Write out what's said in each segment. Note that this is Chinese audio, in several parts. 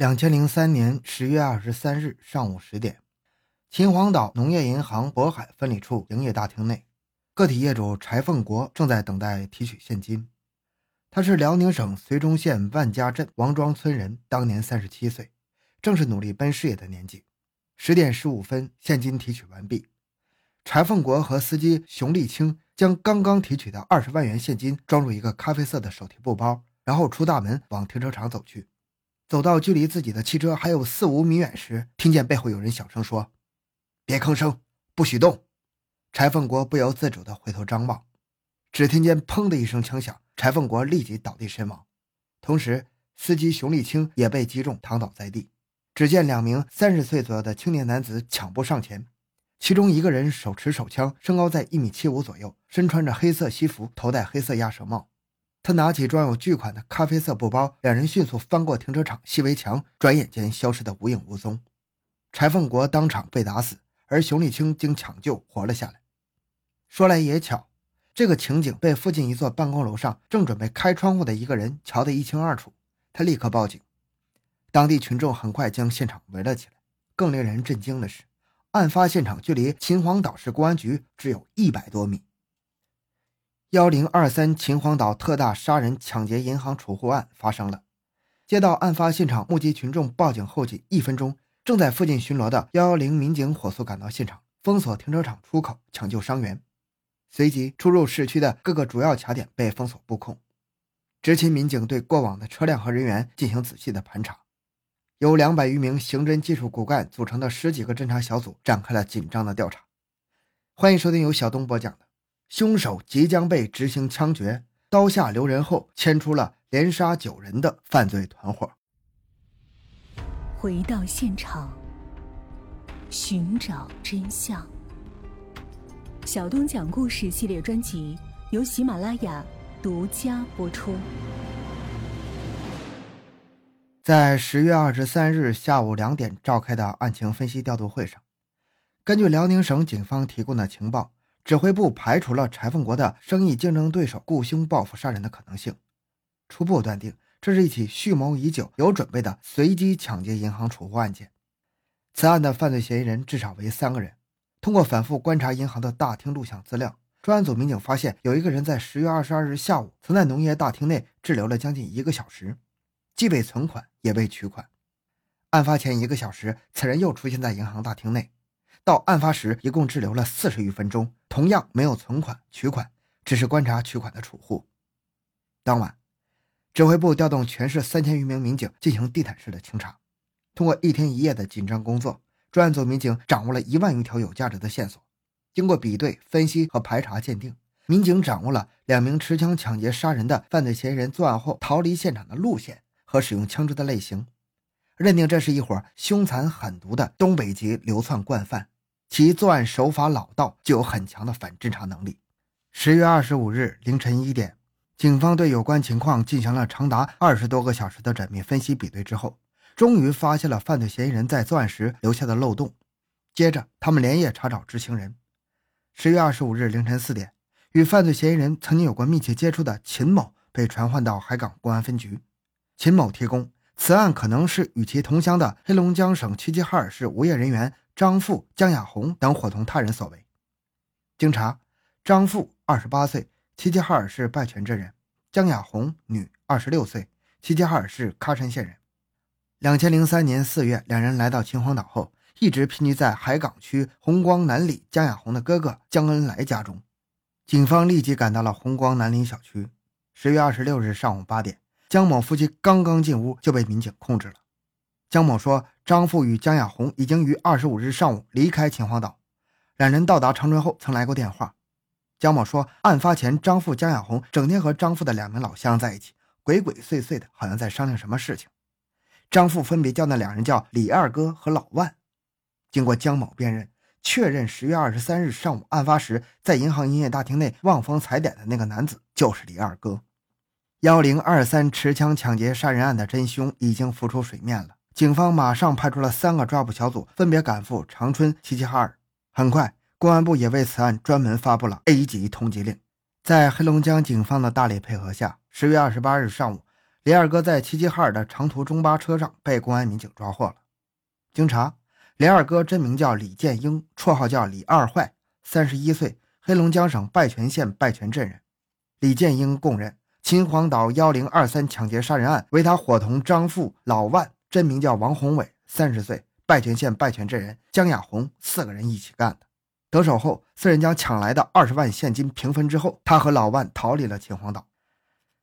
两千零三年十月二十三日上午十点，秦皇岛农业银行渤海分理处营业大厅内，个体业主柴凤国正在等待提取现金。他是辽宁省绥中县万家镇王庄村人，当年三十七岁，正是努力奔事业的年纪。十点十五分，现金提取完毕。柴凤国和司机熊立清将刚刚提取的二十万元现金装入一个咖啡色的手提布包，然后出大门往停车场走去。走到距离自己的汽车还有四五米远时，听见背后有人小声说：“别吭声，不许动。”柴凤国不由自主地回头张望，只听见“砰”的一声枪响，柴凤国立即倒地身亡。同时，司机熊立清也被击中，躺倒在地。只见两名三十岁左右的青年男子抢步上前，其中一个人手持手枪，身高在一米七五左右，身穿着黑色西服，头戴黑色鸭舌帽。他拿起装有巨款的咖啡色布包，两人迅速翻过停车场细围墙，转眼间消失得无影无踪。柴凤国当场被打死，而熊立清经抢救活了下来。说来也巧，这个情景被附近一座办公楼上正准备开窗户的一个人瞧得一清二楚。他立刻报警，当地群众很快将现场围了起来。更令人震惊的是，案发现场距离秦皇岛市公安局只有一百多米。幺零二三秦皇岛特大杀人抢劫银行储户案发生了。接到案发现场目击群众报警后，仅一分钟，正在附近巡逻的幺幺零民警火速赶到现场，封锁停车场出口，抢救伤员。随即，出入市区的各个主要卡点被封锁布控。执勤民警对过往的车辆和人员进行仔细的盘查，由两百余名刑侦技术骨干组成的十几个侦查小组展开了紧张的调查。欢迎收听由小东播讲的。凶手即将被执行枪决，刀下留人后，牵出了连杀九人的犯罪团伙。回到现场，寻找真相。小东讲故事系列专辑由喜马拉雅独家播出。在十月二十三日下午两点召开的案情分析调度会上，根据辽宁省警方提供的情报。指挥部排除了柴凤国的生意竞争对手雇凶报复杀人的可能性，初步断定这是一起蓄谋已久、有准备的随机抢劫银行储户案件。此案的犯罪嫌疑人至少为三个人。通过反复观察银行的大厅录像资料，专案组民警发现有一个人在十月二十二日下午曾在农业大厅内滞留了将近一个小时，既未存款也未取款。案发前一个小时，此人又出现在银行大厅内。到案发时，一共滞留了四十余分钟，同样没有存款取款，只是观察取款的储户。当晚，指挥部调动全市三千余名民警进行地毯式的清查。通过一天一夜的紧张工作，专案组民警掌握了一万余条有价值的线索。经过比对、分析和排查鉴定，民警掌握了两名持枪抢劫杀人的犯罪嫌疑人作案后逃离现场的路线和使用枪支的类型。认定这是一伙凶残狠毒的东北籍流窜惯犯，其作案手法老道，具有很强的反侦查能力。十月二十五日凌晨一点，警方对有关情况进行了长达二十多个小时的缜密分析比对之后，终于发现了犯罪嫌疑人在作案时留下的漏洞。接着，他们连夜查找知情人。十月二十五日凌晨四点，与犯罪嫌疑人曾经有过密切接触的秦某被传唤到海港公安分局。秦某提供。此案可能是与其同乡的黑龙江省齐齐哈尔市无业人员张富、江亚红等伙同他人所为。经查，张富二十八岁，齐齐哈尔市拜泉镇人；江亚红女，二十六岁，齐齐哈尔市喀山县人。两千零三年四月，两人来到秦皇岛后，一直僻居在海港区红光南里江亚红的哥哥江恩来家中。警方立即赶到了红光南里小区。十月二十六日上午八点。江某夫妻刚刚进屋就被民警控制了。江某说，张富与江亚红已经于二十五日上午离开秦皇岛，两人到达长春后曾来过电话。江某说，案发前张富、江亚红整天和张富的两名老乡在一起，鬼鬼祟祟的，好像在商量什么事情。张富分别叫那两人叫李二哥和老万。经过江某辨认，确认十月二十三日上午案发时在银行营业大厅内望风踩点的那个男子就是李二哥。幺零二三持枪抢劫杀人案的真凶已经浮出水面了，警方马上派出了三个抓捕小组，分别赶赴长春、齐齐哈尔。很快，公安部也为此案专门发布了 A 级通缉令。在黑龙江警方的大力配合下，十月二十八日上午，李二哥在齐齐哈尔的长途中巴车上被公安民警抓获了。经查，李二哥真名叫李建英，绰号叫李二坏，三十一岁，黑龙江省拜泉县拜泉镇人。李建英供认，秦皇岛幺零二三抢劫杀人案为他伙同张富、老万（真名叫王宏伟，三十岁，拜泉县拜泉镇人）江亚红四个人一起干的。得手后，四人将抢来的二十万现金平分之后，他和老万逃离了秦皇岛。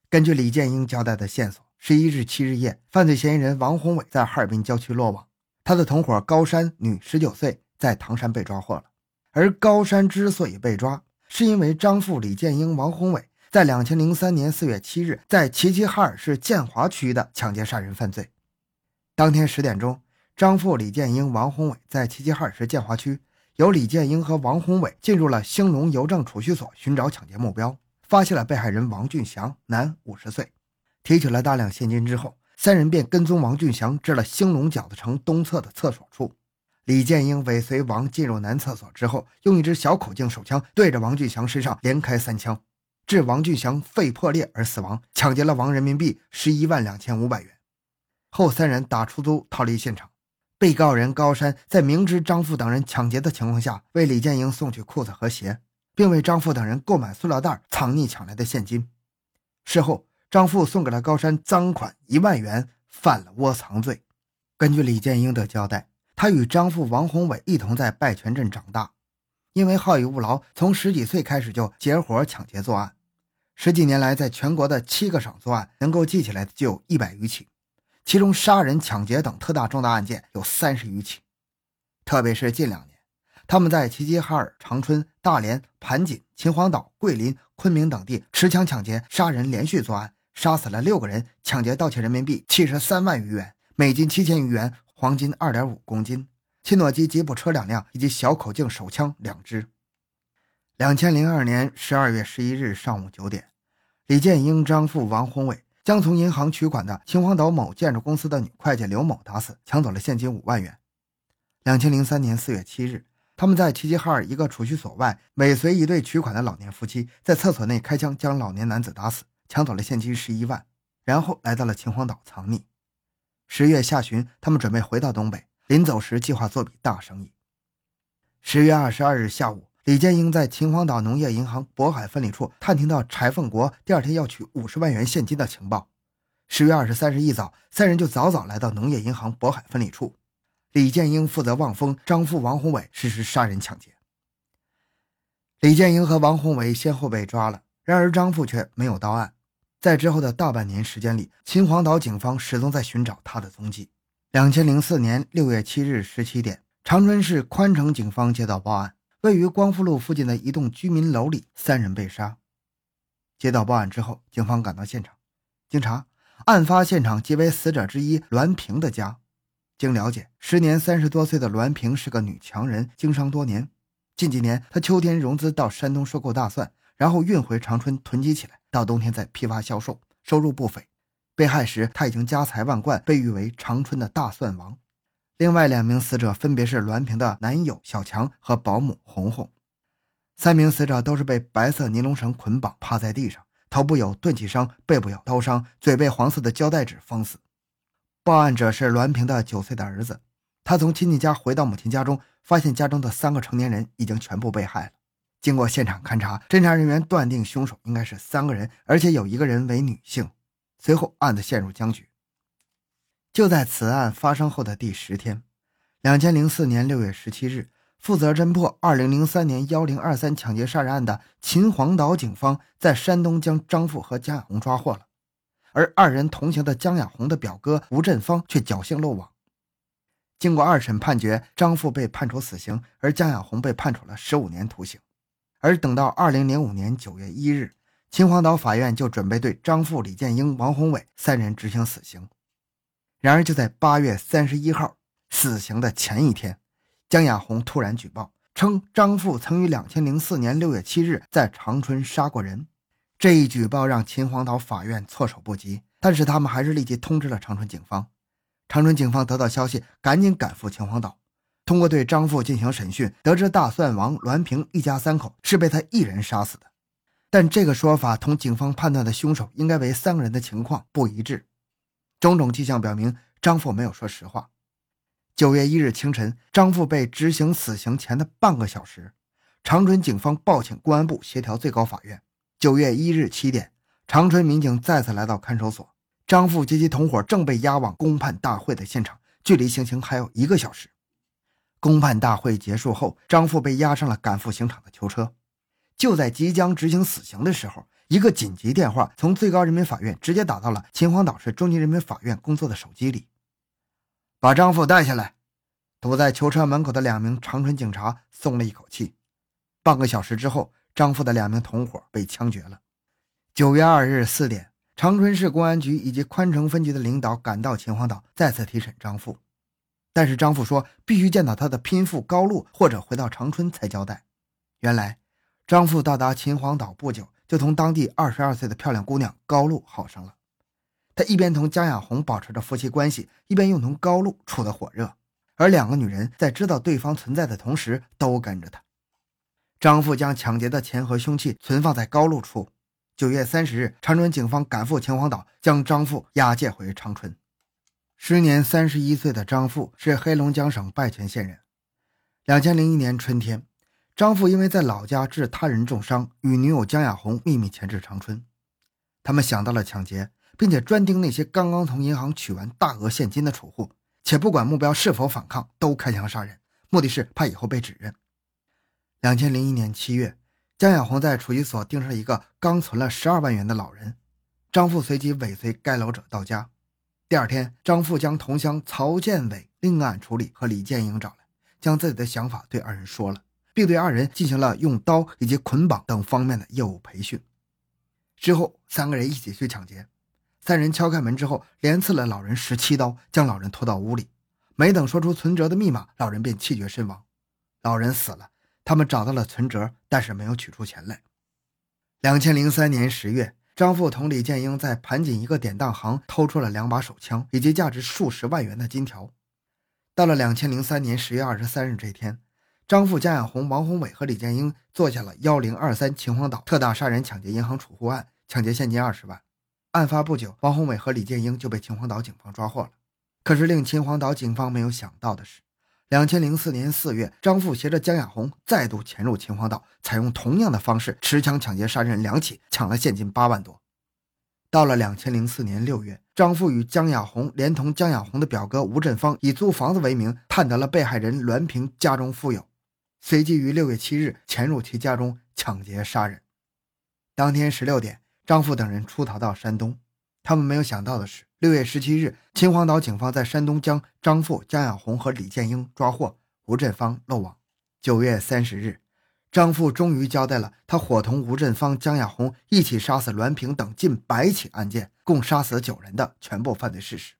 根据李建英交代的线索，十一日七日夜，犯罪嫌疑人王宏伟在哈尔滨郊区落网，他的同伙高山（女，十九岁）在唐山被抓获了。而高山之所以被抓，是因为张富、李建英、王宏伟。在两千零三年四月七日，在齐齐哈尔市建华区的抢劫杀人犯罪。当天十点钟，张富、李建英、王宏伟在齐齐哈尔市建华区，由李建英和王宏伟进入了兴隆邮政储蓄所寻找抢劫目标，发现了被害人王俊祥，男，五十岁，提取了大量现金之后，三人便跟踪王俊祥至了兴隆饺子城东侧的厕所处。李建英尾随王进入男厕所之后，用一支小口径手枪对着王俊祥身上连开三枪。致王俊祥肺破裂而死亡，抢劫了王人民币十一万两千五百元。后三人打出租逃离现场。被告人高山在明知张富等人抢劫的情况下，为李建英送去裤子和鞋，并为张富等人购买塑料袋藏匿抢来的现金。事后，张富送给了高山赃款一万元，犯了窝藏罪。根据李建英的交代，他与张富、王宏伟一同在拜泉镇长大，因为好逸恶劳，从十几岁开始就结伙抢劫作案。十几年来，在全国的七个省作案，能够记起来的就有一百余起，其中杀人、抢劫等特大重大案件有三十余起。特别是近两年，他们在齐齐哈尔、长春、大连、盘锦、秦皇岛、桂林、昆明等地持枪抢劫、杀人，连续作案，杀死了六个人，抢劫盗窃人民币七十三万余元、美金七千余元、黄金二点五公斤、切诺基吉普车两辆以及小口径手枪两支。两千零二年十二月十一日上午九点，李建英、张富、王宏伟将从银行取款的秦皇岛某建筑公司的女会计刘某打死，抢走了现金五万元。两千零三年四月七日，他们在齐齐哈尔一个储蓄所外尾随一对取款的老年夫妻，在厕所内开枪将老年男子打死，抢走了现金十一万，然后来到了秦皇岛藏匿。十月下旬，他们准备回到东北，临走时计划做笔大生意。十月二十二日下午。李建英在秦皇岛农业银行渤海分理处探听到柴凤国第二天要取五十万元现金的情报。十月二十三日一早，三人就早早来到农业银行渤海分理处。李建英负责望风，张富、王宏伟实施杀人抢劫。李建英和王宏伟先后被抓了，然而张富却没有到案。在之后的大半年时间里，秦皇岛警方始终在寻找他的踪迹。两千零四年六月七日十七点，长春市宽城警方接到报案。位于光复路附近的一栋居民楼里，三人被杀。接到报案之后，警方赶到现场。经查，案发现场即为死者之一栾平的家。经了解，时年三十多岁的栾平是个女强人，经商多年。近几年，她秋天融资到山东收购大蒜，然后运回长春囤积起来，到冬天再批发销售，收入不菲。被害时，她已经家财万贯，被誉为长春的大蒜王。另外两名死者分别是栾平的男友小强和保姆红红，三名死者都是被白色尼龙绳捆绑趴在地上，头部有钝器伤，背部有刀伤，嘴被黄色的胶带纸封死。报案者是栾平的九岁的儿子，他从亲戚家回到母亲家中，发现家中的三个成年人已经全部被害了。经过现场勘查，侦查人员断定凶手应该是三个人，而且有一个人为女性。随后案子陷入僵局。就在此案发生后的第十天，两千零四年六月十七日，负责侦破二零零三年幺零二三抢劫杀人案的秦皇岛警方在山东将张富和江亚红抓获了，而二人同行的江亚红的表哥吴振芳却侥幸落网。经过二审判决，张富被判处死刑，而江亚红被判处了十五年徒刑。而等到二零零五年九月一日，秦皇岛法院就准备对张富、李建英、王宏伟三人执行死刑。然而，就在八月三十一号死刑的前一天，江亚红突然举报称，张富曾于两千零四年六月七日在长春杀过人。这一举报让秦皇岛法院措手不及，但是他们还是立即通知了长春警方。长春警方得到消息，赶紧赶赴秦皇岛，通过对张富进行审讯，得知大蒜王栾平一家三口是被他一人杀死的。但这个说法同警方判断的凶手应该为三个人的情况不一致。种种迹象表明张富没有说实话。九月一日清晨，张富被执行死刑前的半个小时，长春警方报请公安部协调最高法院。九月一日七点，长春民警再次来到看守所，张富及其同伙正被押往公判大会的现场，距离行刑还有一个小时。公判大会结束后，张富被押上了赶赴刑场的囚车。就在即将执行死刑的时候，一个紧急电话从最高人民法院直接打到了秦皇岛市中级人民法院工作的手机里。把张富带下来。堵在囚车门口的两名长春警察松了一口气。半个小时之后，张富的两名同伙被枪决了。九月二日四点，长春市公安局以及宽城分局的领导赶到秦皇岛，再次提审张富。但是张富说必须见到他的拼父高露，或者回到长春才交代。原来，张富到达秦皇岛不久，就同当地二十二岁的漂亮姑娘高露好上了。他一边同江亚红保持着夫妻关系，一边又同高露处得火热。而两个女人在知道对方存在的同时，都跟着他。张富将抢劫的钱和凶器存放在高露处。九月三十日，长春警方赶赴秦皇岛，将张富押解回长春。时年三十一岁的张富是黑龙江省拜泉县人。两千零一年春天，张富因为在老家致他人重伤，与女友江亚红秘密潜至长春。他们想到了抢劫，并且专盯那些刚刚从银行取完大额现金的储户，且不管目标是否反抗，都开枪杀人，目的是怕以后被指认。两千零一年七月，江亚红在储蓄所盯上一个刚存了十二万元的老人，张富随即尾随该老者到家。第二天，张富将同乡曹建伟、另案处理和李建英找来，将自己的想法对二人说了，并对二人进行了用刀以及捆绑等方面的业务培训。之后，三个人一起去抢劫。三人敲开门之后，连刺了老人十七刀，将老人拖到屋里。没等说出存折的密码，老人便气绝身亡。老人死了，他们找到了存折，但是没有取出钱来。两千零三年十月。张富同李建英在盘锦一个典当行偷出了两把手枪以及价值数十万元的金条。到了两千零三年十月二十三日这天，张富、江亚红、王宏伟和李建英做下了幺零二三秦皇岛特大杀人抢劫银行储户案，抢劫现金二十万。案发不久，王宏伟和李建英就被秦皇岛警方抓获了。可是令秦皇岛警方没有想到的是。两千零四年四月，张富携着江亚红再度潜入秦皇岛，采用同样的方式持枪抢劫杀人两起，抢了现金八万多。到了两千零四年六月，张富与江亚红连同江亚红的表哥吴振芳以租房子为名，探得了被害人栾平家中富有，随即于六月七日潜入其家中抢劫杀人。当天十六点，张富等人出逃到山东。他们没有想到的是，六月十七日，秦皇岛警方在山东将张富、江亚红和李建英抓获，吴振芳漏网。九月三十日，张富终于交代了他伙同吴振芳、江亚红一起杀死栾平等近百起案件，共杀死九人的全部犯罪事实。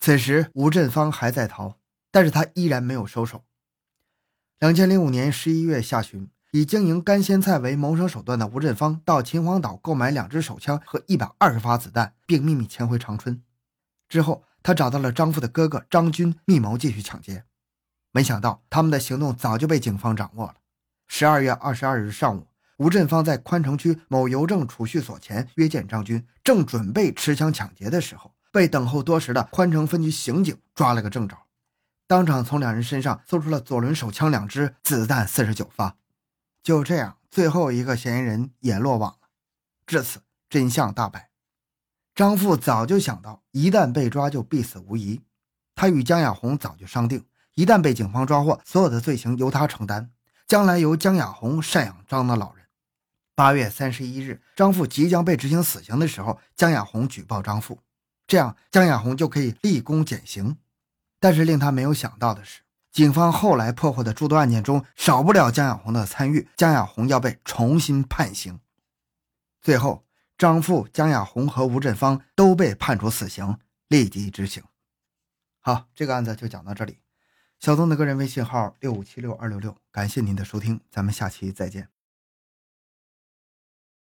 此时，吴振芳还在逃，但是他依然没有收手。两千零五年十一月下旬。以经营干鲜菜为谋生手段的吴振芳到秦皇岛购买两支手枪和一百二十发子弹，并秘密潜回长春。之后，他找到了张富的哥哥张军，密谋继续抢劫。没想到，他们的行动早就被警方掌握了。十二月二十二日上午，吴振芳在宽城区某邮政储蓄所前约见张军，正准备持枪抢劫的时候，被等候多时的宽城分局刑警抓了个正着，当场从两人身上搜出了左轮手枪两支，子弹四十九发。就这样，最后一个嫌疑人也落网了。至此，真相大白。张富早就想到，一旦被抓就必死无疑。他与江亚红早就商定，一旦被警方抓获，所有的罪行由他承担，将来由江亚红赡养张的老人。八月三十一日，张富即将被执行死刑的时候，江亚红举报张富，这样江亚红就可以立功减刑。但是令他没有想到的是。警方后来破获的诸多案件中，少不了江亚红的参与。江亚红要被重新判刑。最后，张富、江亚红和吴振芳都被判处死刑，立即执行。好，这个案子就讲到这里。小东的个人微信号六五七六二六六，感谢您的收听，咱们下期再见。